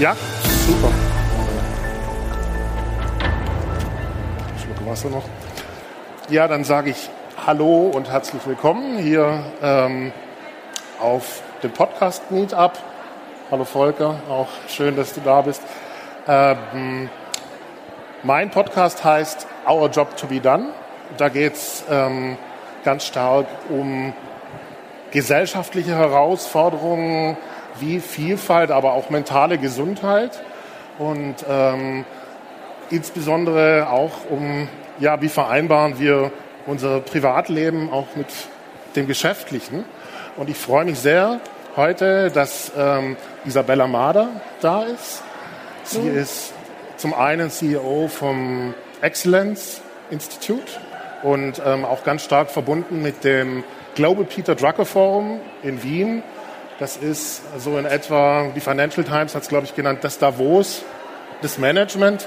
Ja, super. Schluck Wasser noch. Ja, dann sage ich Hallo und herzlich willkommen hier ähm, auf dem Podcast Meetup. Hallo Volker, auch schön, dass du da bist. Ähm, mein Podcast heißt Our Job to be Done. Da geht es ähm, ganz stark um gesellschaftliche Herausforderungen, wie Vielfalt, aber auch mentale Gesundheit und ähm, insbesondere auch um, ja, wie vereinbaren wir unser Privatleben auch mit dem Geschäftlichen. Und ich freue mich sehr heute, dass ähm, Isabella Mader da ist. Sie mhm. ist zum einen CEO vom Excellence Institute und ähm, auch ganz stark verbunden mit dem Global Peter Drucker Forum in Wien, das ist so in etwa, die Financial Times hat es, glaube ich, genannt, das Davos des Management.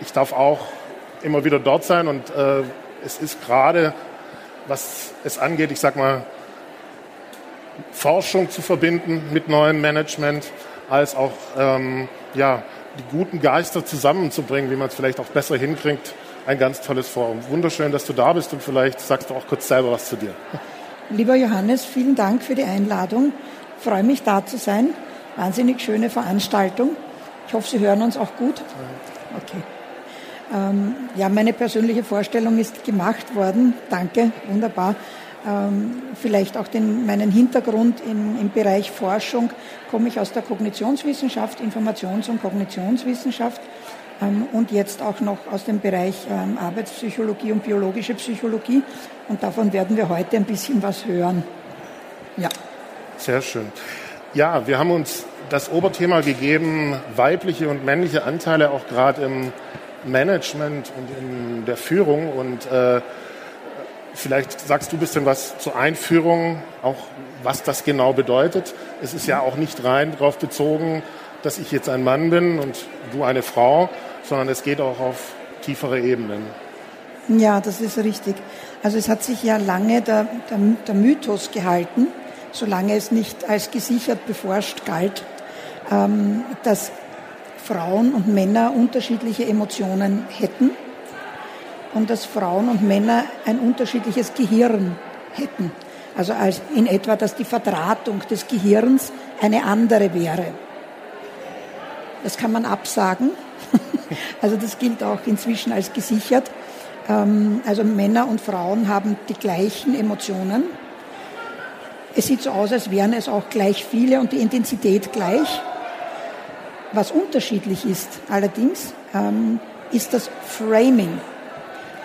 Ich darf auch immer wieder dort sein und äh, es ist gerade, was es angeht, ich sag mal, Forschung zu verbinden mit neuem Management, als auch ähm, ja, die guten Geister zusammenzubringen, wie man es vielleicht auch besser hinkriegt. Ein ganz tolles Forum. Wunderschön, dass du da bist und vielleicht sagst du auch kurz selber was zu dir. Lieber Johannes, vielen Dank für die Einladung freue mich, da zu sein. Wahnsinnig schöne Veranstaltung. Ich hoffe, Sie hören uns auch gut. Okay. Ähm, ja, meine persönliche Vorstellung ist gemacht worden. Danke, wunderbar. Ähm, vielleicht auch den, meinen Hintergrund in, im Bereich Forschung komme ich aus der Kognitionswissenschaft, Informations- und Kognitionswissenschaft ähm, und jetzt auch noch aus dem Bereich ähm, Arbeitspsychologie und biologische Psychologie. Und davon werden wir heute ein bisschen was hören. Ja. Sehr schön. Ja, wir haben uns das Oberthema gegeben, weibliche und männliche Anteile auch gerade im Management und in der Führung. Und äh, vielleicht sagst du ein bisschen was zur Einführung, auch was das genau bedeutet. Es ist ja auch nicht rein darauf bezogen, dass ich jetzt ein Mann bin und du eine Frau, sondern es geht auch auf tiefere Ebenen. Ja, das ist richtig. Also es hat sich ja lange der, der, der Mythos gehalten, solange es nicht als gesichert beforscht galt, ähm, dass Frauen und Männer unterschiedliche Emotionen hätten und dass Frauen und Männer ein unterschiedliches Gehirn hätten. Also als in etwa, dass die Verdrahtung des Gehirns eine andere wäre. Das kann man absagen. Also das gilt auch inzwischen als gesichert. Ähm, also Männer und Frauen haben die gleichen Emotionen es sieht so aus, als wären es auch gleich viele und die Intensität gleich. Was unterschiedlich ist allerdings, ähm, ist das Framing.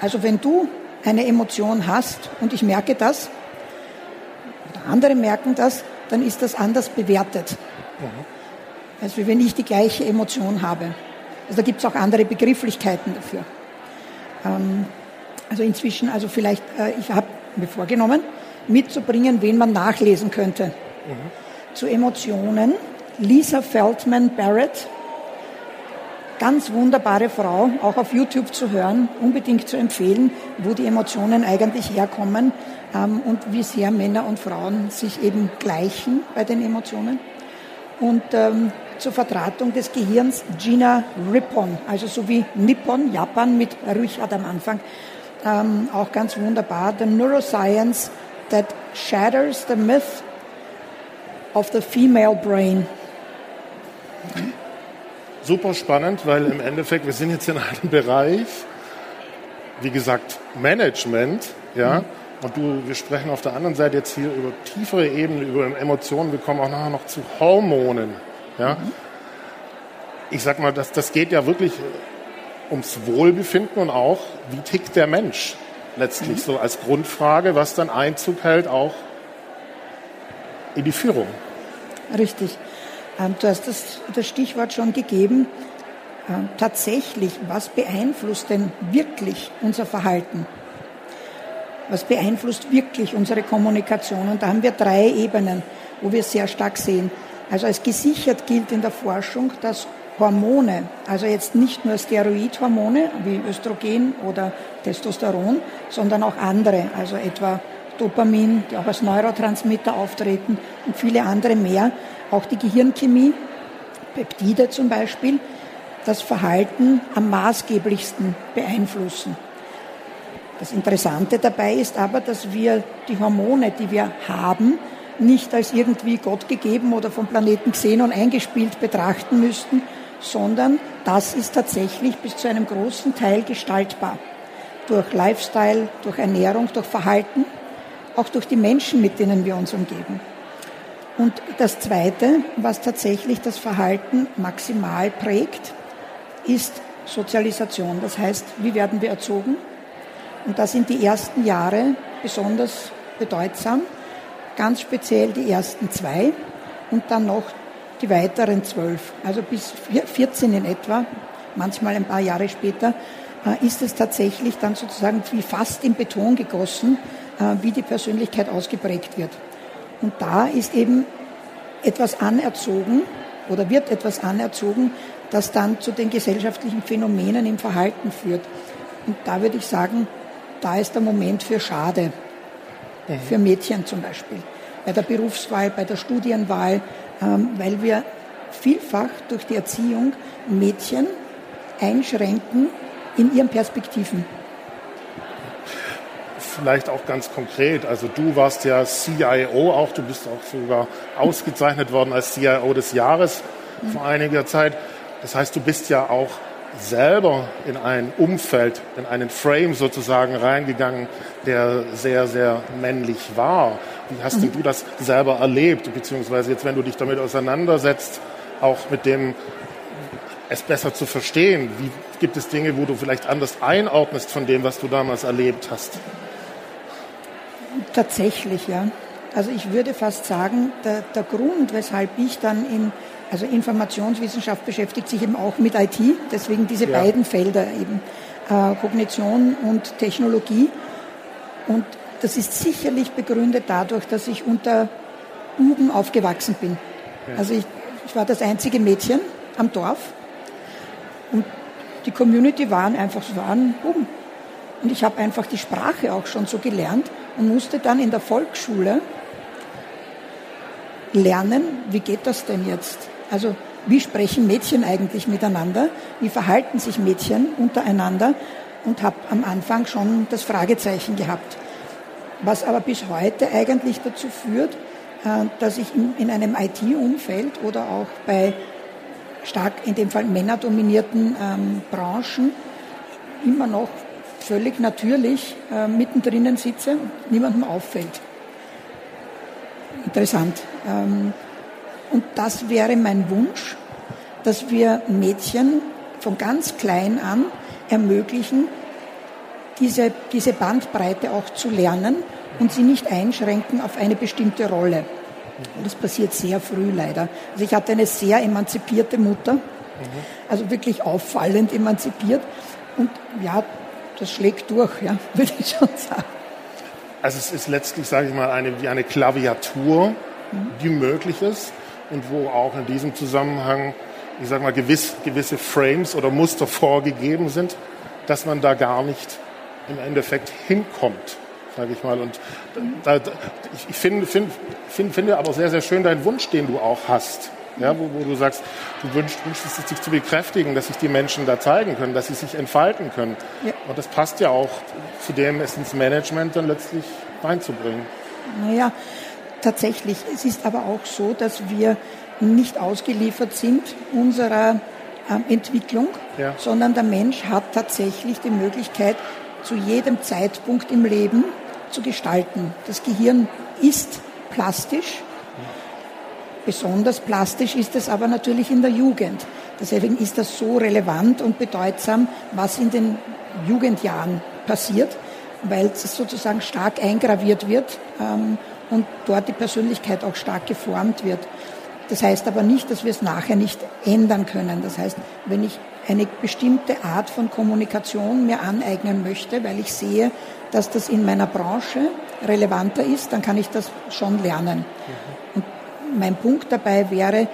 Also wenn du eine Emotion hast und ich merke das, oder andere merken das, dann ist das anders bewertet. Mhm. Als wenn ich die gleiche Emotion habe. Also da gibt es auch andere Begrifflichkeiten dafür. Ähm, also inzwischen, also vielleicht, äh, ich habe mir vorgenommen, mitzubringen, wen man nachlesen könnte. Mhm. Zu Emotionen. Lisa Feldman Barrett, ganz wunderbare Frau, auch auf YouTube zu hören, unbedingt zu empfehlen, wo die Emotionen eigentlich herkommen ähm, und wie sehr Männer und Frauen sich eben gleichen bei den Emotionen. Und ähm, zur Vertratung des Gehirns Gina Rippon, also so wie Nippon, Japan mit Richard am Anfang, ähm, auch ganz wunderbar. The Neuroscience that shatters the myth of the female brain. Super spannend, weil im Endeffekt, wir sind jetzt in einem Bereich, wie gesagt, Management, ja, mhm. und du, wir sprechen auf der anderen Seite jetzt hier über tiefere Ebenen, über Emotionen, wir kommen auch nachher noch zu Hormonen, ja. Mhm. Ich sag mal, das, das geht ja wirklich ums Wohlbefinden und auch, wie tickt der Mensch? Letztlich so als Grundfrage, was dann Einzug hält auch in die Führung. Richtig. Ähm, du hast das, das Stichwort schon gegeben. Ähm, tatsächlich, was beeinflusst denn wirklich unser Verhalten? Was beeinflusst wirklich unsere Kommunikation? Und da haben wir drei Ebenen, wo wir sehr stark sehen. Also als gesichert gilt in der Forschung, dass Hormone, also jetzt nicht nur Steroidhormone wie Östrogen oder Testosteron, sondern auch andere, also etwa Dopamin, die auch als Neurotransmitter auftreten und viele andere mehr. Auch die Gehirnchemie Peptide zum Beispiel, das Verhalten am maßgeblichsten beeinflussen. Das Interessante dabei ist aber, dass wir die Hormone, die wir haben, nicht als irgendwie Gott gegeben oder vom Planeten gesehen und eingespielt betrachten müssten, sondern das ist tatsächlich bis zu einem großen Teil gestaltbar. Durch Lifestyle, durch Ernährung, durch Verhalten, auch durch die Menschen, mit denen wir uns umgeben. Und das Zweite, was tatsächlich das Verhalten maximal prägt, ist Sozialisation. Das heißt, wie werden wir erzogen? Und da sind die ersten Jahre besonders bedeutsam, ganz speziell die ersten zwei und dann noch die weiteren zwölf, also bis 14 in etwa, manchmal ein paar Jahre später, äh, ist es tatsächlich dann sozusagen wie fast in Beton gegossen, äh, wie die Persönlichkeit ausgeprägt wird. Und da ist eben etwas anerzogen oder wird etwas anerzogen, das dann zu den gesellschaftlichen Phänomenen im Verhalten führt. Und da würde ich sagen, da ist der Moment für Schade, mhm. für Mädchen zum Beispiel, bei der Berufswahl, bei der Studienwahl, weil wir vielfach durch die Erziehung Mädchen einschränken in ihren Perspektiven. Vielleicht auch ganz konkret, also du warst ja CIO auch, du bist auch sogar ausgezeichnet worden als CIO des Jahres vor einiger Zeit. Das heißt, du bist ja auch selber in ein Umfeld, in einen Frame sozusagen reingegangen, der sehr, sehr männlich war. Wie hast mhm. du das selber erlebt, beziehungsweise jetzt, wenn du dich damit auseinandersetzt, auch mit dem, es besser zu verstehen, wie gibt es Dinge, wo du vielleicht anders einordnest von dem, was du damals erlebt hast? Tatsächlich, ja. Also ich würde fast sagen, der, der Grund, weshalb ich dann in also Informationswissenschaft beschäftigt sich eben auch mit IT, deswegen diese ja. beiden Felder eben äh, Kognition und Technologie. Und das ist sicherlich begründet dadurch, dass ich unter Buben aufgewachsen bin. Ja. Also ich, ich war das einzige Mädchen am Dorf und die Community waren einfach, waren Buben. Und ich habe einfach die Sprache auch schon so gelernt und musste dann in der Volksschule lernen, wie geht das denn jetzt? Also wie sprechen Mädchen eigentlich miteinander? Wie verhalten sich Mädchen untereinander? Und habe am Anfang schon das Fragezeichen gehabt. Was aber bis heute eigentlich dazu führt, äh, dass ich in einem IT-Umfeld oder auch bei stark in dem Fall männerdominierten ähm, Branchen immer noch völlig natürlich äh, mittendrin sitze und niemandem auffällt. Interessant. Ähm, und das wäre mein Wunsch, dass wir Mädchen von ganz klein an ermöglichen, diese, diese Bandbreite auch zu lernen und sie nicht einschränken auf eine bestimmte Rolle. Und das passiert sehr früh leider. Also ich hatte eine sehr emanzipierte Mutter, also wirklich auffallend emanzipiert. Und ja, das schlägt durch, ja, würde ich schon sagen. Also es ist letztlich, sage ich mal, eine, wie eine Klaviatur, die möglich ist und wo auch in diesem Zusammenhang, ich sage mal, gewiss, gewisse Frames oder Muster vorgegeben sind, dass man da gar nicht im Endeffekt hinkommt, sage ich mal. Und da, ich finde, finde, finde, finde aber sehr, sehr schön deinen Wunsch, den du auch hast. Ja, wo, wo du sagst, du wünschst, wünschst es sich zu bekräftigen, dass sich die Menschen da zeigen können, dass sie sich entfalten können. Ja. Und das passt ja auch zu dem, es ins Management dann letztlich reinzubringen. Naja, tatsächlich. Es ist aber auch so, dass wir nicht ausgeliefert sind unserer ähm, Entwicklung, ja. sondern der Mensch hat tatsächlich die Möglichkeit, zu jedem Zeitpunkt im Leben zu gestalten. Das Gehirn ist plastisch. Besonders plastisch ist es aber natürlich in der Jugend. Deswegen ist das so relevant und bedeutsam, was in den Jugendjahren passiert, weil es sozusagen stark eingraviert wird ähm, und dort die Persönlichkeit auch stark geformt wird. Das heißt aber nicht, dass wir es nachher nicht ändern können. Das heißt, wenn ich eine bestimmte Art von Kommunikation mir aneignen möchte, weil ich sehe, dass das in meiner Branche relevanter ist, dann kann ich das schon lernen. Und mein Punkt dabei wäre,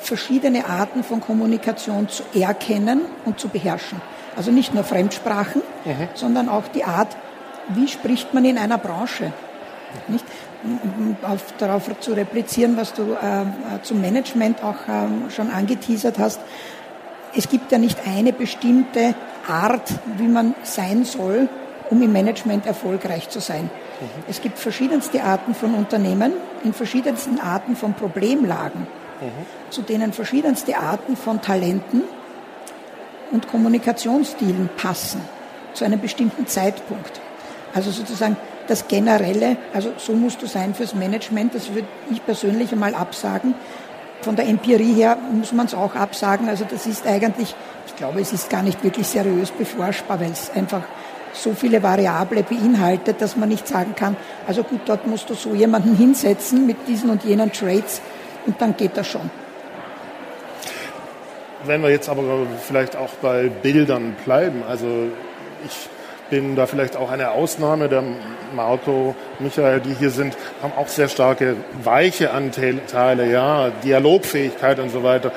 verschiedene Arten von Kommunikation zu erkennen und zu beherrschen. Also nicht nur Fremdsprachen, mhm. sondern auch die Art, wie spricht man in einer Branche? Nicht? Auf, darauf zu replizieren, was du äh, zum Management auch ähm, schon angeteasert hast. Es gibt ja nicht eine bestimmte Art, wie man sein soll, um im Management erfolgreich zu sein. Mhm. Es gibt verschiedenste Arten von Unternehmen in verschiedensten Arten von Problemlagen, mhm. zu denen verschiedenste Arten von Talenten und Kommunikationsstilen passen zu einem bestimmten Zeitpunkt. Also sozusagen das Generelle, also so musst du sein fürs Management, das würde ich persönlich einmal absagen. Von der Empirie her muss man es auch absagen. Also das ist eigentlich, ich glaube, es ist gar nicht wirklich seriös beforschbar, weil es einfach so viele Variable beinhaltet, dass man nicht sagen kann, also gut, dort musst du so jemanden hinsetzen mit diesen und jenen Trades und dann geht das schon. Wenn wir jetzt aber vielleicht auch bei Bildern bleiben, also ich bin da vielleicht auch eine Ausnahme. Der Marco, Michael, die hier sind, haben auch sehr starke weiche Anteile, ja, Dialogfähigkeit und so weiter.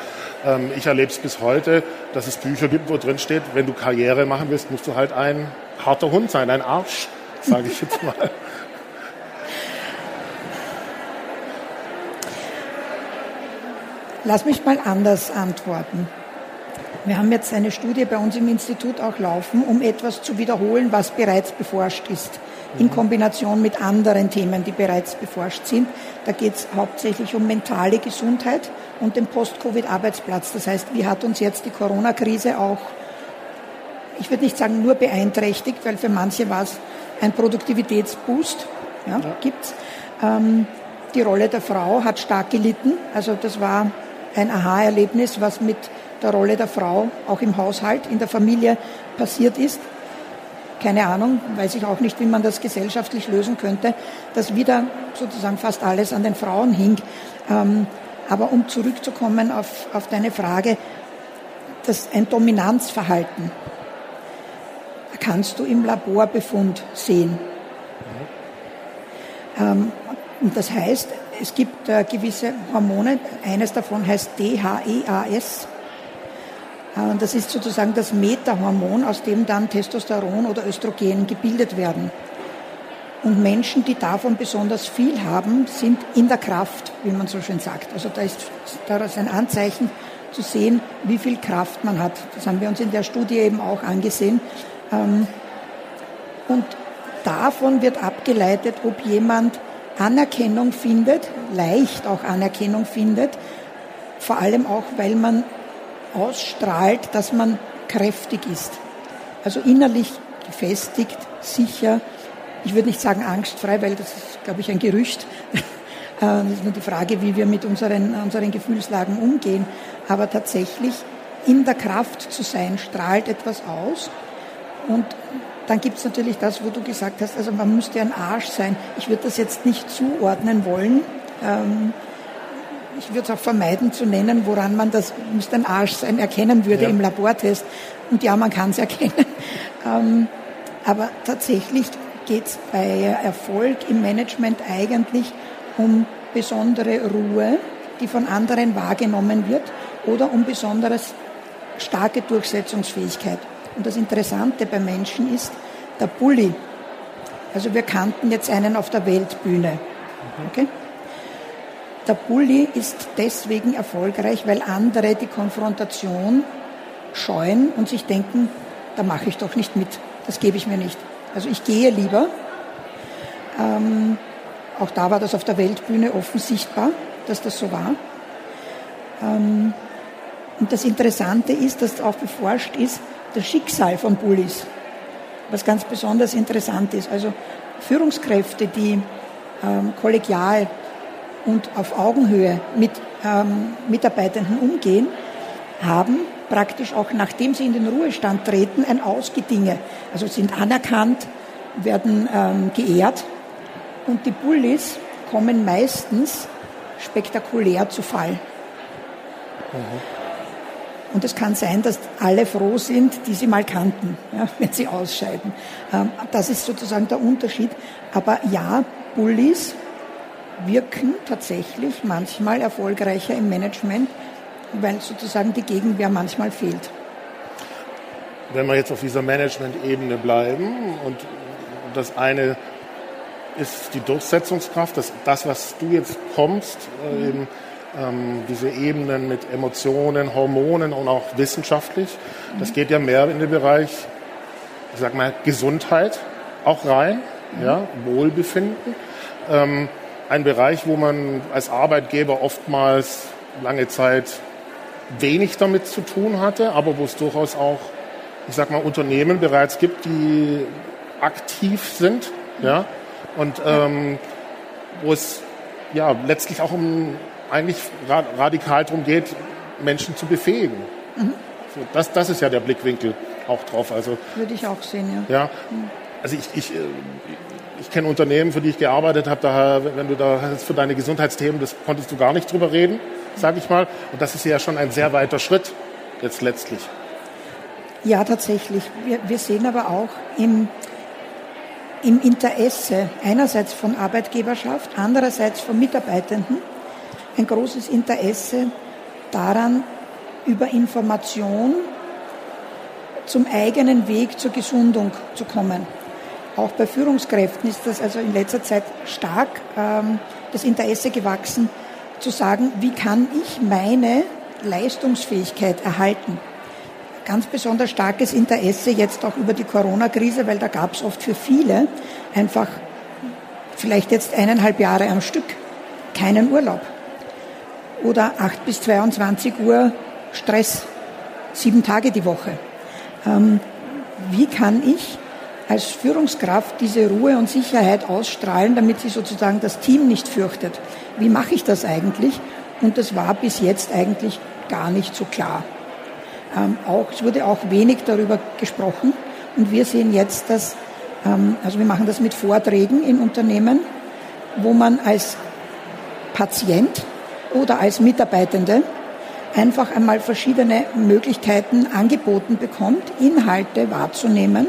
Ähm, ich erlebe es bis heute, dass es Bücher gibt, wo drin steht, wenn du Karriere machen willst, musst du halt ein harter Hund sein, ein Arsch, sage ich jetzt mal. Lass mich mal anders antworten. Wir haben jetzt eine Studie bei uns im Institut auch laufen, um etwas zu wiederholen, was bereits beforscht ist, in mhm. Kombination mit anderen Themen, die bereits beforscht sind. Da geht es hauptsächlich um mentale Gesundheit und den Post-Covid-Arbeitsplatz. Das heißt, wie hat uns jetzt die Corona-Krise auch, ich würde nicht sagen nur beeinträchtigt, weil für manche war es ein Produktivitätsboost, ja, ja. gibt's. Ähm, die Rolle der Frau hat stark gelitten. Also das war ein Aha-Erlebnis, was mit der Rolle der Frau auch im Haushalt, in der Familie passiert ist. Keine Ahnung, weiß ich auch nicht, wie man das gesellschaftlich lösen könnte, dass wieder sozusagen fast alles an den Frauen hing. Ähm, aber um zurückzukommen auf, auf deine Frage, das ein Dominanzverhalten kannst du im Laborbefund sehen. Ähm, und das heißt, es gibt äh, gewisse Hormone, eines davon heißt DHEAS, das ist sozusagen das Meta-Hormon, aus dem dann Testosteron oder Östrogen gebildet werden. Und Menschen, die davon besonders viel haben, sind in der Kraft, wie man so schön sagt. Also da ist, da ist ein Anzeichen zu sehen, wie viel Kraft man hat. Das haben wir uns in der Studie eben auch angesehen. Ähm, und davon wird abgeleitet, ob jemand Anerkennung findet, leicht auch Anerkennung findet, vor allem auch, weil man ausstrahlt, dass man kräftig ist. Also innerlich gefestigt, sicher. Ich würde nicht sagen angstfrei, weil das ist, glaube ich, ein Gerücht. Das ist nur die Frage, wie wir mit unseren, unseren Gefühlslagen umgehen. Aber tatsächlich in der Kraft zu sein, strahlt etwas aus. Und dann gibt es natürlich das, wo du gesagt hast, also man müsste ein Arsch sein. Ich würde das jetzt nicht zuordnen wollen. Ähm, ich würde es auch vermeiden zu nennen, woran man das, müsste ein Arsch sein, erkennen würde ja. im Labortest. Und ja, man kann es erkennen. Ähm, aber tatsächlich geht es bei Erfolg im Management eigentlich um besondere Ruhe, die von anderen wahrgenommen wird, oder um besonders starke Durchsetzungsfähigkeit. Und das Interessante bei Menschen ist, der Bully. Also wir kannten jetzt einen auf der Weltbühne. Okay? Der Bully ist deswegen erfolgreich, weil andere die Konfrontation scheuen und sich denken, da mache ich doch nicht mit, das gebe ich mir nicht. Also ich gehe lieber. Ähm, auch da war das auf der Weltbühne offen sichtbar, dass das so war. Ähm, und das Interessante ist, dass auch beforscht ist, das Schicksal von Bullies, was ganz besonders interessant ist. Also Führungskräfte, die ähm, kollegial und auf Augenhöhe mit ähm, Mitarbeitenden umgehen, haben praktisch auch nachdem sie in den Ruhestand treten, ein Ausgedinge. Also sind anerkannt, werden ähm, geehrt und die Bullies kommen meistens spektakulär zu Fall. Mhm. Und es kann sein, dass alle froh sind, die sie mal kannten, ja, wenn sie ausscheiden. Ähm, das ist sozusagen der Unterschied. Aber ja, Bullies wirken tatsächlich manchmal erfolgreicher im Management, weil sozusagen die Gegenwehr manchmal fehlt. Wenn wir jetzt auf dieser Management-Ebene bleiben und das eine ist die Durchsetzungskraft, das, das was du jetzt kommst, äh, in ähm, diese Ebenen mit Emotionen, Hormonen und auch wissenschaftlich. Das geht ja mehr in den Bereich, ich sag mal, Gesundheit auch rein, ja, Wohlbefinden. Ähm, ein Bereich, wo man als Arbeitgeber oftmals lange Zeit wenig damit zu tun hatte, aber wo es durchaus auch, ich sag mal, Unternehmen bereits gibt, die aktiv sind, ja, und ähm, wo es ja letztlich auch um eigentlich radikal darum geht, Menschen zu befähigen. Mhm. So, das, das ist ja der Blickwinkel auch drauf. Also, Würde ich auch sehen, ja. ja also ich, ich, äh, ich kenne Unternehmen, für die ich gearbeitet habe, da, wenn du da für deine Gesundheitsthemen, das konntest du gar nicht drüber reden, sage ich mal. Und das ist ja schon ein sehr weiter Schritt jetzt letztlich. Ja, tatsächlich. Wir, wir sehen aber auch im, im Interesse einerseits von Arbeitgeberschaft, andererseits von Mitarbeitenden ein großes Interesse daran, über Information zum eigenen Weg zur Gesundung zu kommen. Auch bei Führungskräften ist das also in letzter Zeit stark ähm, das Interesse gewachsen, zu sagen, wie kann ich meine Leistungsfähigkeit erhalten. Ganz besonders starkes Interesse jetzt auch über die Corona-Krise, weil da gab es oft für viele einfach vielleicht jetzt eineinhalb Jahre am Stück keinen Urlaub. Oder 8 bis 22 Uhr Stress, sieben Tage die Woche. Ähm, wie kann ich als Führungskraft diese Ruhe und Sicherheit ausstrahlen, damit sie sozusagen das Team nicht fürchtet? Wie mache ich das eigentlich? Und das war bis jetzt eigentlich gar nicht so klar. Ähm, auch, es wurde auch wenig darüber gesprochen. Und wir sehen jetzt, dass, ähm, also wir machen das mit Vorträgen in Unternehmen, wo man als Patient oder als Mitarbeitende einfach einmal verschiedene Möglichkeiten angeboten bekommt, Inhalte wahrzunehmen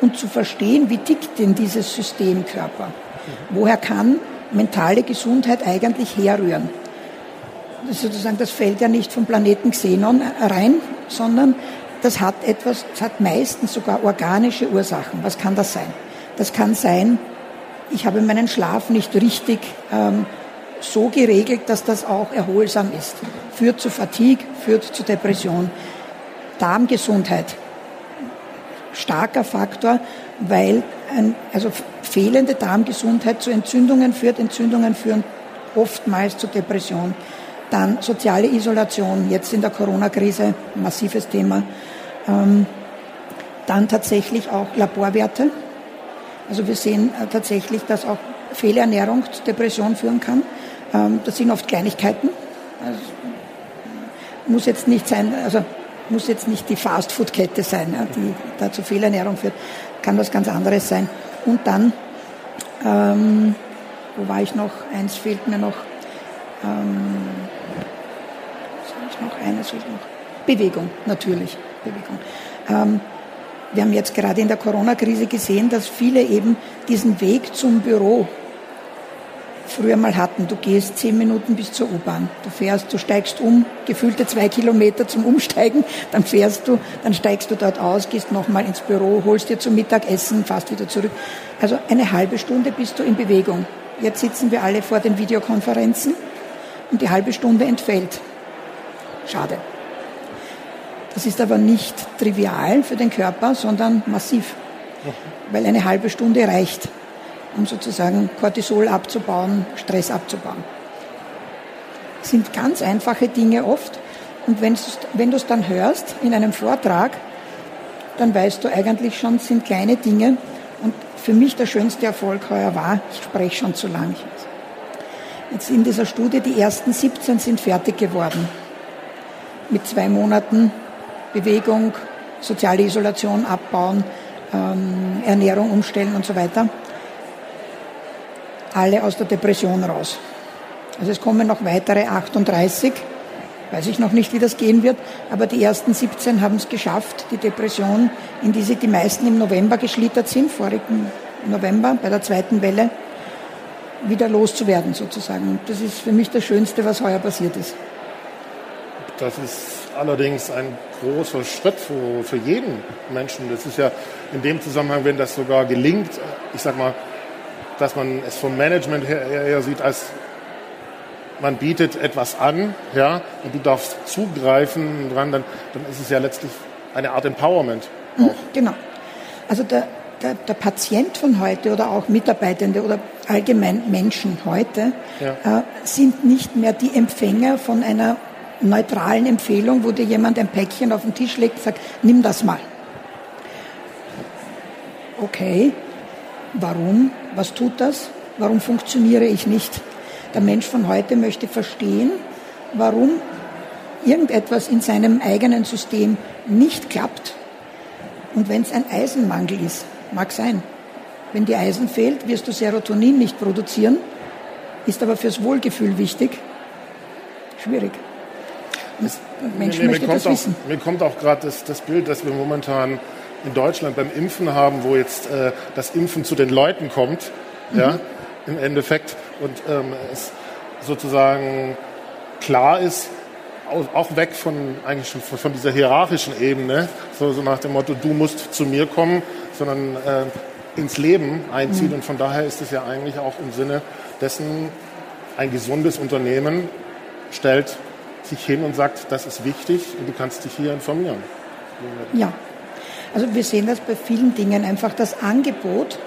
und zu verstehen, wie tickt denn dieses Systemkörper? Woher kann mentale Gesundheit eigentlich herrühren? Das, sozusagen, das fällt ja nicht vom Planeten Xenon rein, sondern das hat etwas, das hat meistens sogar organische Ursachen. Was kann das sein? Das kann sein, ich habe meinen Schlaf nicht richtig ähm, so geregelt, dass das auch erholsam ist. Führt zu Fatigue, führt zu Depression. Darmgesundheit, starker Faktor, weil ein, also fehlende Darmgesundheit zu Entzündungen führt. Entzündungen führen oftmals zu Depression. Dann soziale Isolation, jetzt in der Corona-Krise, massives Thema. Ähm, dann tatsächlich auch Laborwerte. Also wir sehen äh, tatsächlich, dass auch Fehlernährung zu Depression führen kann. Ähm, das sind oft Kleinigkeiten. Also muss jetzt nicht sein, also muss jetzt nicht die Fastfood-Kette sein, die da zu Fehlernährung führt. Kann was ganz anderes sein. Und dann, ähm, wo war ich noch? Eins fehlt mir noch. Ähm, noch eines fehlt noch. Bewegung, natürlich. Bewegung. Ähm, wir haben jetzt gerade in der Corona-Krise gesehen, dass viele eben diesen Weg zum Büro früher mal hatten. Du gehst zehn Minuten bis zur U-Bahn. Du fährst, du steigst um, gefühlte zwei Kilometer zum Umsteigen, dann fährst du, dann steigst du dort aus, gehst nochmal ins Büro, holst dir zum Mittagessen, fährst wieder zurück. Also eine halbe Stunde bist du in Bewegung. Jetzt sitzen wir alle vor den Videokonferenzen und die halbe Stunde entfällt. Schade. Das ist aber nicht trivial für den Körper, sondern massiv, weil eine halbe Stunde reicht um sozusagen Cortisol abzubauen, Stress abzubauen. Das sind ganz einfache Dinge oft. Und wenn, du es dann hörst in einem Vortrag, dann weißt du eigentlich schon, es sind kleine Dinge. Und für mich der schönste Erfolg heuer war, ich spreche schon zu lang. Jetzt in dieser Studie, die ersten 17 sind fertig geworden. Mit zwei Monaten Bewegung, soziale Isolation abbauen, ähm, Ernährung umstellen und so weiter alle aus der Depression raus. Also es kommen noch weitere 38. Weiß ich noch nicht, wie das gehen wird, aber die ersten 17 haben es geschafft, die Depression, in die sie die meisten im November geschlittert sind, vorigen November bei der zweiten Welle, wieder loszuwerden sozusagen. Und das ist für mich das Schönste, was heuer passiert ist. Das ist allerdings ein großer Schritt für, für jeden Menschen. Das ist ja in dem Zusammenhang, wenn das sogar gelingt, ich sag mal, dass man es vom Management her eher sieht als man bietet etwas an, ja, und du darfst zugreifen dran, dann, dann ist es ja letztlich eine Art Empowerment. Mhm, auch. Genau. Also der, der, der, Patient von heute oder auch Mitarbeitende oder allgemein Menschen heute ja. äh, sind nicht mehr die Empfänger von einer neutralen Empfehlung, wo dir jemand ein Päckchen auf den Tisch legt und sagt, nimm das mal. Okay, warum? Was tut das? Warum funktioniere ich nicht? Der Mensch von heute möchte verstehen, warum irgendetwas in seinem eigenen System nicht klappt. Und wenn es ein Eisenmangel ist, mag sein. Wenn dir Eisen fehlt, wirst du Serotonin nicht produzieren, ist aber fürs Wohlgefühl wichtig. Schwierig. Ein Mensch möchte das wissen. Auch, mir kommt auch gerade das, das Bild, das wir momentan in Deutschland beim Impfen haben, wo jetzt äh, das Impfen zu den Leuten kommt. Mhm. Ja, im Endeffekt und ähm, es sozusagen klar ist, auch weg von eigentlich schon von dieser hierarchischen Ebene, so, so nach dem Motto, du musst zu mir kommen, sondern äh, ins Leben einziehen. Mhm. Und von daher ist es ja eigentlich auch im Sinne dessen, ein gesundes Unternehmen stellt sich hin und sagt, das ist wichtig und du kannst dich hier informieren. Ja, also wir sehen das bei vielen Dingen einfach, das Angebot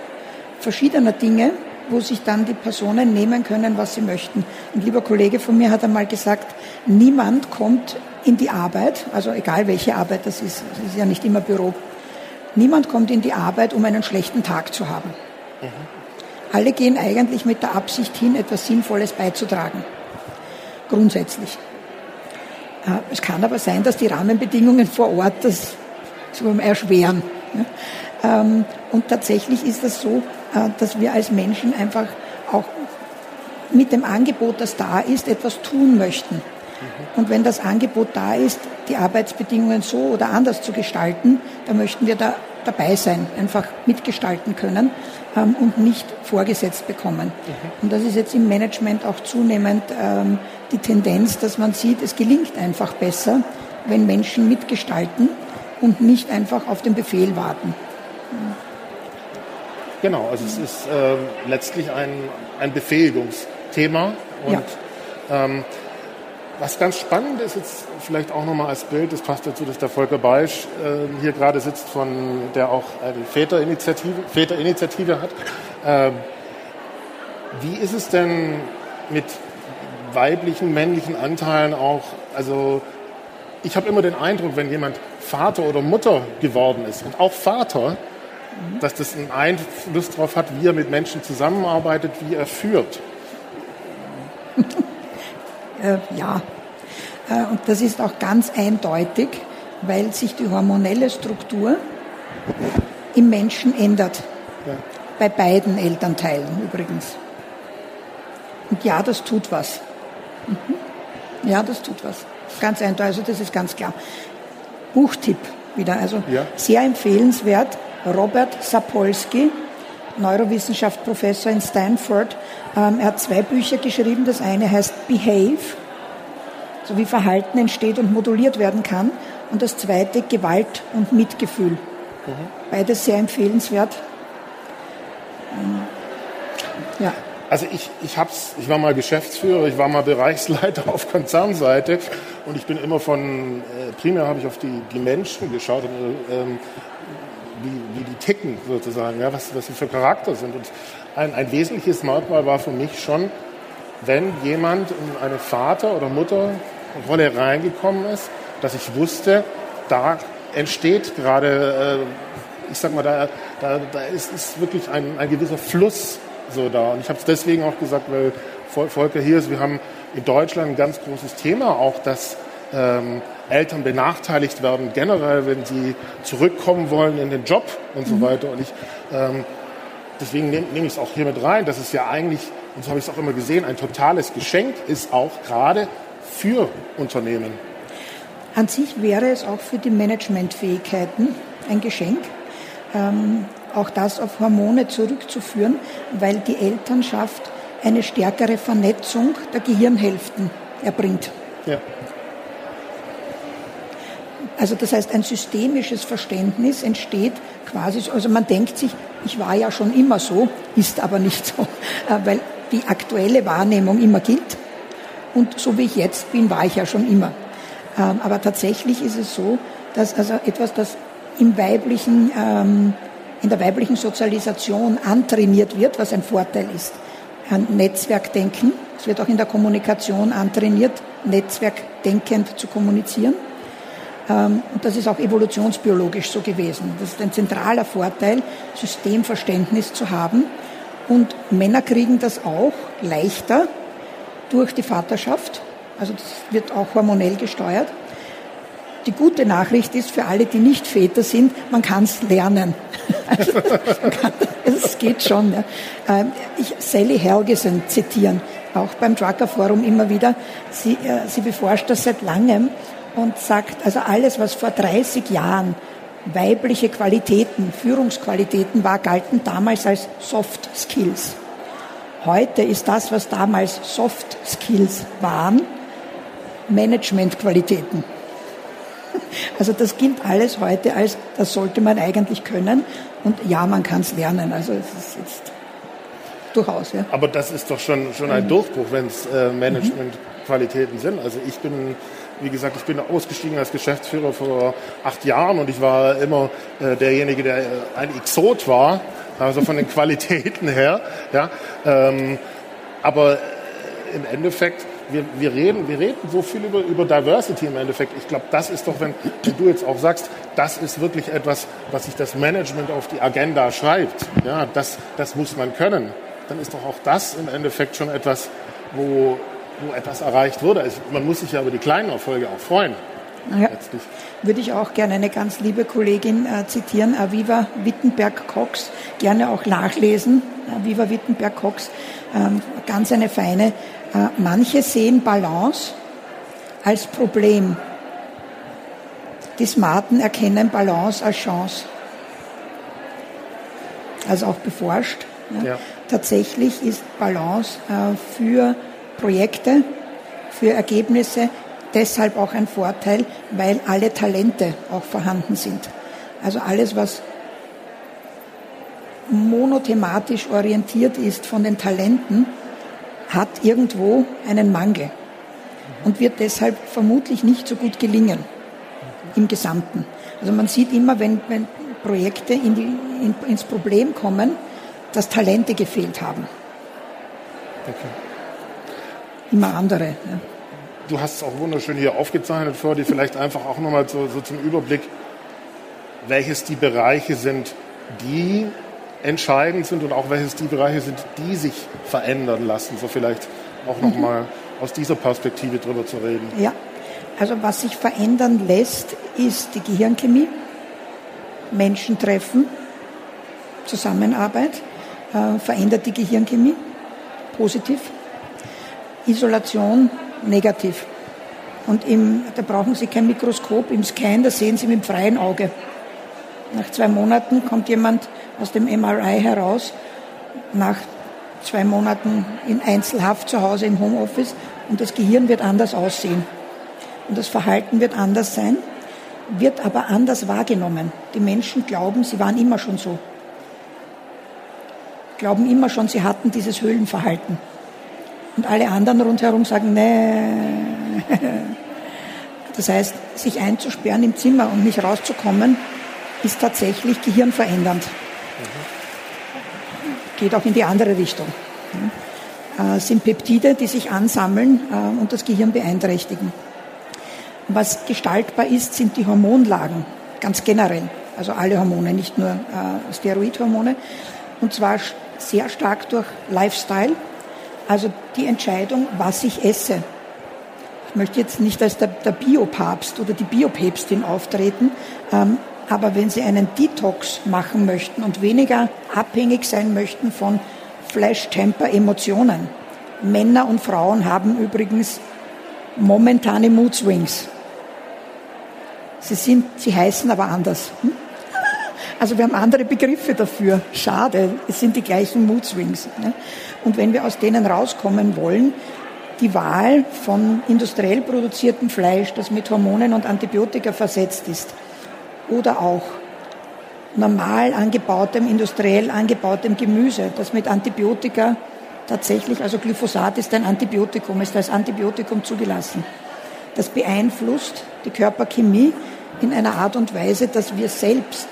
verschiedener Dinge wo sich dann die Personen nehmen können, was sie möchten. Ein lieber Kollege von mir hat einmal gesagt, niemand kommt in die Arbeit, also egal welche Arbeit das ist, es ist ja nicht immer Büro, niemand kommt in die Arbeit, um einen schlechten Tag zu haben. Mhm. Alle gehen eigentlich mit der Absicht hin, etwas Sinnvolles beizutragen. Grundsätzlich. Äh, es kann aber sein, dass die Rahmenbedingungen vor Ort das erschweren. Ähm, und tatsächlich ist es so, äh, dass wir als Menschen einfach auch mit dem Angebot, das da ist, etwas tun möchten. Und wenn das Angebot da ist, die Arbeitsbedingungen so oder anders zu gestalten, dann möchten wir da dabei sein, einfach mitgestalten können ähm, und nicht vorgesetzt bekommen. Mhm. Und das ist jetzt im Management auch zunehmend ähm, die Tendenz, dass man sieht, es gelingt einfach besser, wenn Menschen mitgestalten und nicht einfach auf den Befehl warten. Genau, also es ist äh, letztlich ein, ein Befähigungsthema. Und ja. ähm, was ganz spannend ist jetzt vielleicht auch nochmal als Bild, das passt dazu, dass der Volker Beisch äh, hier gerade sitzt, von der auch eine Väterinitiative, Väterinitiative hat. Äh, wie ist es denn mit weiblichen, männlichen Anteilen auch? Also ich habe immer den Eindruck, wenn jemand Vater oder Mutter geworden ist und auch Vater, dass das einen Einfluss darauf hat, wie er mit Menschen zusammenarbeitet, wie er führt. äh, ja, äh, und das ist auch ganz eindeutig, weil sich die hormonelle Struktur im Menschen ändert. Ja. Bei beiden Elternteilen übrigens. Und ja, das tut was. Mhm. Ja, das tut was. Ganz eindeutig, also das ist ganz klar. Buchtipp wieder, also ja. sehr empfehlenswert. Robert Sapolsky, Neurowissenschaft-Professor in Stanford. Ähm, er hat zwei Bücher geschrieben. Das eine heißt Behave, so wie Verhalten entsteht und moduliert werden kann. Und das zweite Gewalt und Mitgefühl. Mhm. Beides sehr empfehlenswert. Ähm, ja. Also ich, ich, hab's, ich war mal Geschäftsführer, ich war mal Bereichsleiter auf Konzernseite und ich bin immer von, äh, primär habe ich auf die, die Menschen geschaut und ähm, wie, wie die ticken sozusagen, ja, was, was sie für Charakter sind. Und ein, ein wesentliches Merkmal war für mich schon, wenn jemand in eine Vater- oder Mutterrolle reingekommen ist, dass ich wusste, da entsteht gerade, äh, ich sag mal, da, da, da ist, ist wirklich ein, ein gewisser Fluss so da. Und ich habe es deswegen auch gesagt, weil Volker hier ist, wir haben in Deutschland ein ganz großes Thema auch, dass ähm, Eltern benachteiligt werden, generell, wenn sie zurückkommen wollen in den Job und so mhm. weiter. Und ich, ähm, deswegen nehme nehm ich es auch hier mit rein, dass es ja eigentlich, und so habe ich es auch immer gesehen, ein totales Geschenk ist, auch gerade für Unternehmen. An sich wäre es auch für die Managementfähigkeiten ein Geschenk, ähm, auch das auf Hormone zurückzuführen, weil die Elternschaft eine stärkere Vernetzung der Gehirnhälften erbringt. Ja Also das heißt, ein systemisches Verständnis entsteht quasi, also man denkt sich, ich war ja schon immer so, ist aber nicht so, äh, weil die aktuelle Wahrnehmung immer gilt. Und so wie ich jetzt bin, war ich ja schon immer. Ähm, aber tatsächlich ist es so, dass also etwas, das im weiblichen, ähm, in der weiblichen Sozialisation antrainiert wird, was ein Vorteil ist. Ein Netzwerkdenken. Es wird auch in der Kommunikation antrainiert, netzwerkdenkend zu kommunizieren. Ähm, und das ist auch evolutionsbiologisch so gewesen. Das ist ein zentraler Vorteil, Systemverständnis zu haben. Und Männer kriegen das auch leichter durch die Vaterschaft. Also das wird auch hormonell gesteuert. Die gute Nachricht ist für alle, die nicht Väter sind, man kann es lernen. Also, es geht schon. Ja. Ähm, ich Sally Helgesen zitieren, auch beim Drucker Forum immer wieder. Sie, äh, sie beforscht das seit langem und sagt, also alles, was vor 30 Jahren weibliche Qualitäten, Führungsqualitäten war, galten damals als Soft Skills. Heute ist das, was damals Soft Skills waren, Managementqualitäten. Also das gilt alles heute als, das sollte man eigentlich können. Und ja, man kann es lernen. Also es ist jetzt durchaus. Ja. Aber das ist doch schon, schon ein mhm. Durchbruch, wenn es äh, Managementqualitäten sind. Also ich bin wie gesagt, ich bin ausgestiegen als Geschäftsführer vor acht Jahren und ich war immer äh, derjenige, der äh, ein Exot war, also von den Qualitäten her. Ja, ähm, aber im Endeffekt wir, wir, reden, wir reden so viel über, über Diversity im Endeffekt. Ich glaube, das ist doch, wenn, wenn, du jetzt auch sagst, das ist wirklich etwas, was sich das Management auf die Agenda schreibt. Ja, das, das muss man können. Dann ist doch auch das im Endeffekt schon etwas, wo, wo etwas erreicht wurde. Also man muss sich ja über die kleinen Erfolge auch freuen. Ja, würde ich auch gerne eine ganz liebe Kollegin äh, zitieren, Aviva Wittenberg-Cox, gerne auch nachlesen. Aviva Wittenberg-Cox, ähm, ganz eine feine manche sehen Balance als Problem. Die Smarten erkennen Balance als Chance. Also auch beforscht. Ja. Ja. Tatsächlich ist Balance äh, für Projekte, für Ergebnisse deshalb auch ein Vorteil, weil alle Talente auch vorhanden sind. Also alles, was monothematisch orientiert ist von den Talenten, hat irgendwo einen Mangel und wird deshalb vermutlich nicht so gut gelingen im Gesamten. Also man sieht immer, wenn, wenn Projekte in die, in, ins Problem kommen, dass Talente gefehlt haben. Okay. Immer andere. Ja. Du hast es auch wunderschön hier aufgezeichnet vor dir, vielleicht einfach auch nochmal so, so zum Überblick, welches die Bereiche sind, die entscheidend sind und auch welches die Bereiche sind, die sich verändern lassen. So vielleicht auch noch mhm. mal aus dieser Perspektive drüber zu reden. Ja, also was sich verändern lässt, ist die Gehirnchemie, Menschen treffen, Zusammenarbeit, äh, verändert die Gehirnchemie, positiv, Isolation, negativ. Und im, da brauchen Sie kein Mikroskop, im Scan, da sehen Sie mit dem freien Auge. Nach zwei Monaten kommt jemand aus dem MRI heraus, nach zwei Monaten in Einzelhaft zu Hause im Homeoffice und das Gehirn wird anders aussehen. Und das Verhalten wird anders sein, wird aber anders wahrgenommen. Die Menschen glauben, sie waren immer schon so. Glauben immer schon, sie hatten dieses Höhlenverhalten. Und alle anderen rundherum sagen, nee. Das heißt, sich einzusperren im Zimmer und nicht rauszukommen, ist tatsächlich gehirnverändernd. Geht auch in die andere Richtung. Äh, sind Peptide, die sich ansammeln äh, und das Gehirn beeinträchtigen. Was gestaltbar ist, sind die Hormonlagen, ganz generell. Also alle Hormone, nicht nur äh, Steroidhormone. Und zwar sehr stark durch Lifestyle, also die Entscheidung, was ich esse. Ich möchte jetzt nicht als der, der Biopapst oder die Biopäpstin auftreten, ähm, aber wenn Sie einen Detox machen möchten und weniger abhängig sein möchten von Flash-Temper-Emotionen, Männer und Frauen haben übrigens momentane Mood Swings. Sie, sie heißen aber anders. Hm? Also wir haben andere Begriffe dafür. Schade, es sind die gleichen Mood Swings. Ne? Und wenn wir aus denen rauskommen wollen, die Wahl von industriell produziertem Fleisch, das mit Hormonen und Antibiotika versetzt ist, oder auch normal angebautem, industriell angebautem Gemüse, das mit Antibiotika tatsächlich, also Glyphosat ist ein Antibiotikum, ist als Antibiotikum zugelassen. Das beeinflusst die Körperchemie in einer Art und Weise, dass wir selbst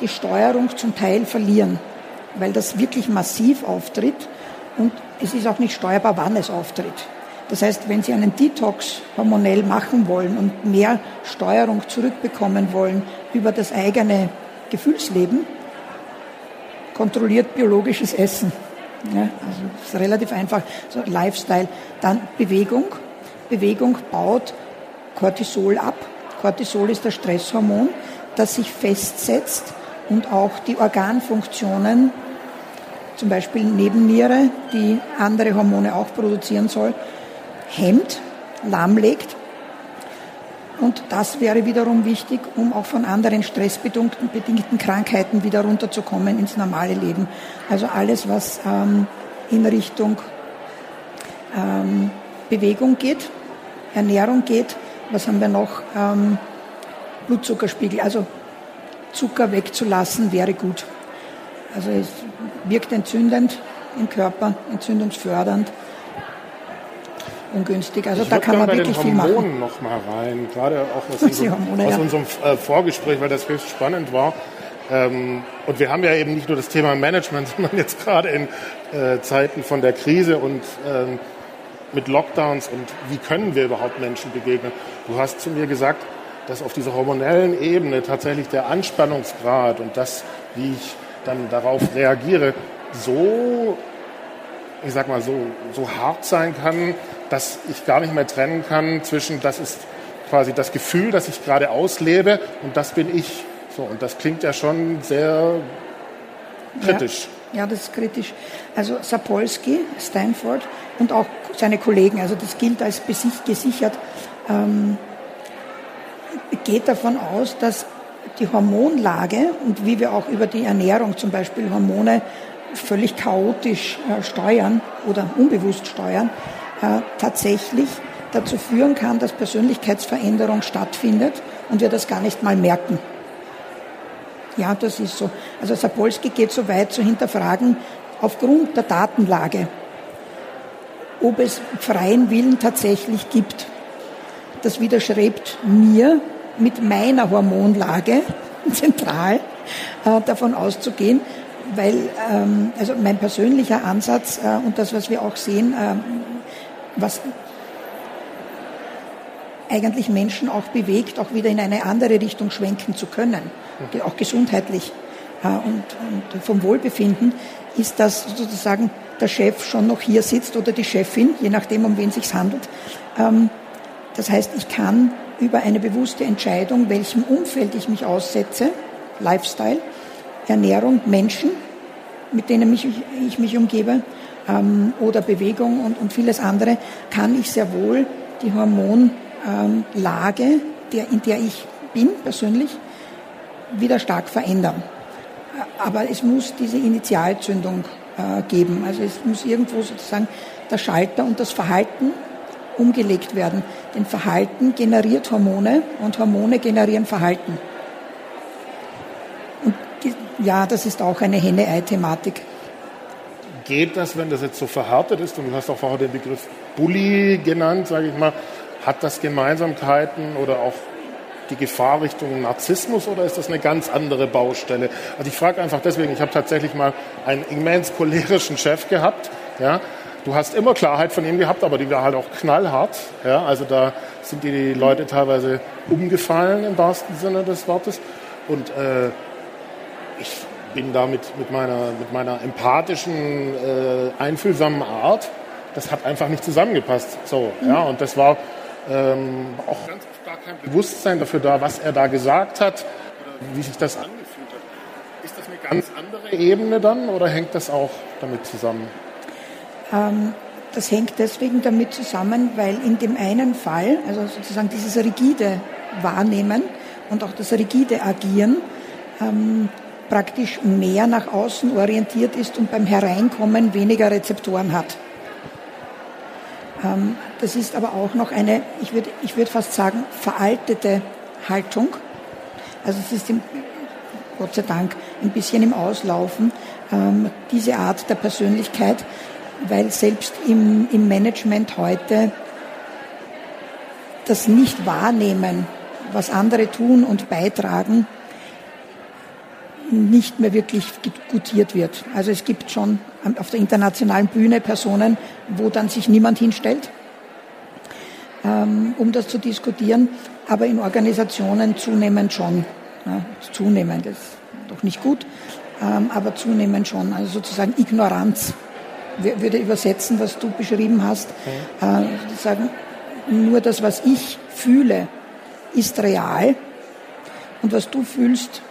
die Steuerung zum Teil verlieren, weil das wirklich massiv auftritt und es ist auch nicht steuerbar, wann es auftritt. Das heißt, wenn Sie einen Detox hormonell machen wollen und mehr Steuerung zurückbekommen wollen über das eigene Gefühlsleben, kontrolliert biologisches Essen. Ja, also ist relativ einfach. So Lifestyle. Dann Bewegung. Bewegung baut Cortisol ab. Cortisol ist das Stresshormon, das sich festsetzt und auch die Organfunktionen, zum Beispiel Nebenniere, die andere Hormone auch produzieren soll, hemmt, lahmlegt. Und das wäre wiederum wichtig, um auch von anderen stressbedingten Krankheiten wieder runterzukommen ins normale Leben. Also alles, was ähm, in Richtung ähm, Bewegung geht, Ernährung geht. Was haben wir noch? Ähm, Blutzuckerspiegel. Also Zucker wegzulassen wäre gut. Also es wirkt entzündend im Körper, entzündungsfördernd ungünstig. Also ich da kann man wirklich viel Hormonen machen. noch mal rein, gerade auch aus, unserem, Hormone, aus ja. unserem äh, Vorgespräch, weil das höchst spannend war. Ähm, und wir haben ja eben nicht nur das Thema Management, sondern jetzt gerade in äh, Zeiten von der Krise und ähm, mit Lockdowns und wie können wir überhaupt Menschen begegnen. Du hast zu mir gesagt, dass auf dieser hormonellen Ebene tatsächlich der Anspannungsgrad und das, wie ich dann darauf reagiere, so, ich sag mal, so, so hart sein kann, dass ich gar nicht mehr trennen kann zwischen, das ist quasi das Gefühl, das ich gerade auslebe und das bin ich. So, und das klingt ja schon sehr kritisch. Ja, ja, das ist kritisch. Also Sapolsky, Stanford und auch seine Kollegen, also das gilt als gesichert, ähm, geht davon aus, dass die Hormonlage und wie wir auch über die Ernährung zum Beispiel Hormone völlig chaotisch äh, steuern oder unbewusst steuern, tatsächlich dazu führen kann, dass Persönlichkeitsveränderung stattfindet und wir das gar nicht mal merken. Ja, das ist so. Also Sapolsky geht so weit zu hinterfragen, aufgrund der Datenlage, ob es freien Willen tatsächlich gibt. Das widerstrebt mir mit meiner Hormonlage zentral äh, davon auszugehen, weil ähm, also mein persönlicher Ansatz äh, und das, was wir auch sehen, ähm, was eigentlich Menschen auch bewegt, auch wieder in eine andere Richtung schwenken zu können, auch gesundheitlich und, und vom Wohlbefinden, ist, dass sozusagen der Chef schon noch hier sitzt oder die Chefin, je nachdem, um wen es sich handelt. Ähm, das heißt, ich kann über eine bewusste Entscheidung, welchem Umfeld ich mich aussetze, Lifestyle, Ernährung, Menschen, mit denen ich mich umgebe, ähm, oder Bewegung und, und vieles andere, kann ich sehr wohl die Hormonlage, der, in der ich bin persönlich, wieder stark verändern. Aber es muss diese Initialzündung äh, geben. Also es muss irgendwo sozusagen der Schalter und das Verhalten umgelegt werden. Denn Verhalten generiert Hormone und Hormone generieren Verhalten. Und die, ja, das ist auch eine Henne-Ei-Thematik. Geht das, wenn das jetzt so verhärtet ist, und du hast auch vorher den Begriff Bully genannt, sage ich mal, hat das Gemeinsamkeiten oder auch die Gefahr Richtung Narzissmus oder ist das eine ganz andere Baustelle? Also ich frage einfach deswegen, ich habe tatsächlich mal einen immens cholerischen Chef gehabt, ja, Du hast immer Klarheit von ihm gehabt, aber die war halt auch knallhart. Ja, also da sind die Leute teilweise umgefallen im wahrsten Sinne des Wortes. Und äh, ich bin da mit, mit, meiner, mit meiner empathischen, äh, einfühlsamen Art, das hat einfach nicht zusammengepasst. So, mhm. ja, und das war ähm, auch ganz oft gar kein Bewusstsein dafür da, was er da gesagt hat, oder wie sich das angefühlt hat. Ist das eine ganz andere Ebene dann oder hängt das auch damit zusammen? Ähm, das hängt deswegen damit zusammen, weil in dem einen Fall, also sozusagen dieses rigide Wahrnehmen und auch das rigide Agieren, ähm, praktisch mehr nach außen orientiert ist und beim Hereinkommen weniger Rezeptoren hat. Ähm, das ist aber auch noch eine, ich würde ich würd fast sagen, veraltete Haltung. Also es ist im, Gott sei Dank ein bisschen im Auslaufen, ähm, diese Art der Persönlichkeit, weil selbst im, im Management heute das Nicht-Wahrnehmen, was andere tun und beitragen, nicht mehr wirklich gutiert wird. Also es gibt schon auf der internationalen Bühne Personen, wo dann sich niemand hinstellt, ähm, um das zu diskutieren, aber in Organisationen zunehmend schon. Zunehmend ist doch nicht gut, ähm, aber zunehmend schon. Also sozusagen Ignoranz würde übersetzen, was du beschrieben hast. Okay. Äh, sagen, nur das, was ich fühle, ist real und was du fühlst,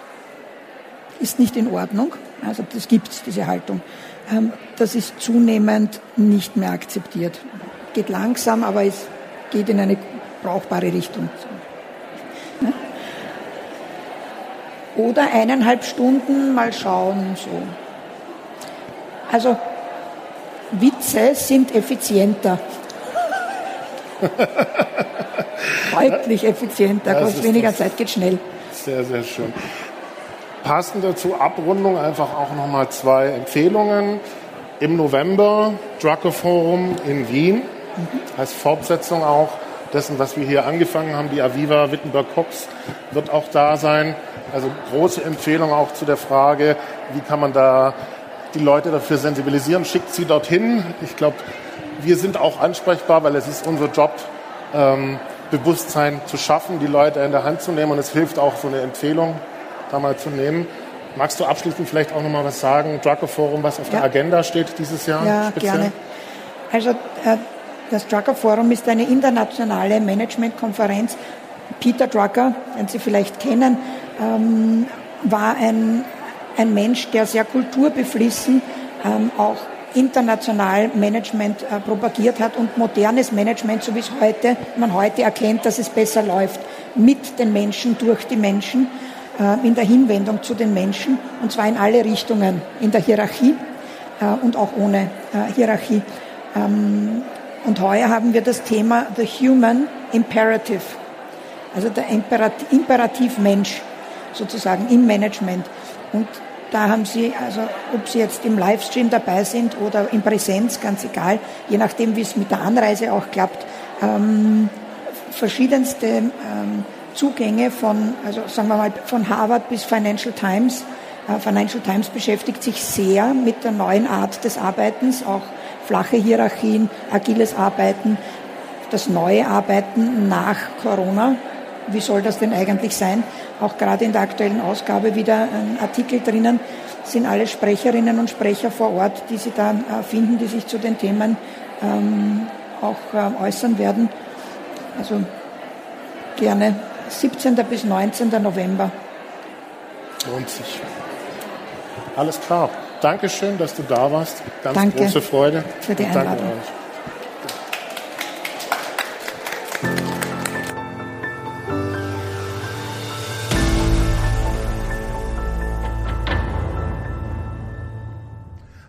ist nicht in Ordnung. Also das gibt es, diese Haltung. Ähm, das ist zunehmend nicht mehr akzeptiert. Geht langsam, aber es geht in eine brauchbare Richtung. Oder eineinhalb Stunden mal schauen, so. Also Witze sind effizienter. Deutlich effizienter, kostet weniger Zeit, geht schnell. Sehr, sehr schön. Passend dazu Abrundung einfach auch nochmal zwei Empfehlungen. Im November Drucker Forum in Wien, mhm. als Fortsetzung auch dessen, was wir hier angefangen haben. Die Aviva Wittenberg Cox wird auch da sein. Also große Empfehlung auch zu der Frage, wie kann man da die Leute dafür sensibilisieren. Schickt sie dorthin. Ich glaube, wir sind auch ansprechbar, weil es ist unser Job, ähm, Bewusstsein zu schaffen, die Leute in der Hand zu nehmen. Und es hilft auch, so eine Empfehlung da mal zu nehmen. Magst du abschließend vielleicht auch noch mal was sagen, Drucker Forum, was auf ja. der Agenda steht dieses Jahr? Ja, speziell? gerne. Also äh, das Drucker Forum ist eine internationale Managementkonferenz. Peter Drucker, den Sie vielleicht kennen, ähm, war ein, ein Mensch, der sehr kulturbeflissen ähm, auch international Management äh, propagiert hat und modernes Management, so wie es heute, man heute erkennt, dass es besser läuft, mit den Menschen, durch die Menschen. Äh, in der Hinwendung zu den Menschen, und zwar in alle Richtungen, in der Hierarchie äh, und auch ohne äh, Hierarchie. Ähm, und heuer haben wir das Thema The Human Imperative, also der Imperativ Mensch sozusagen im Management. Und da haben Sie, also ob Sie jetzt im Livestream dabei sind oder in Präsenz, ganz egal, je nachdem, wie es mit der Anreise auch klappt, ähm, verschiedenste ähm, Zugänge von, also sagen wir mal, von Harvard bis Financial Times. Äh, Financial Times beschäftigt sich sehr mit der neuen Art des Arbeitens, auch flache Hierarchien, agiles Arbeiten, das neue Arbeiten nach Corona. Wie soll das denn eigentlich sein? Auch gerade in der aktuellen Ausgabe wieder ein Artikel drinnen, sind alle Sprecherinnen und Sprecher vor Ort, die Sie da äh, finden, die sich zu den Themen ähm, auch äh, äußern werden. Also gerne 17. bis 19. November. Lohnt sich. Alles klar. Dankeschön, dass du da warst. Ganz Danke große Freude. Für die Einladung.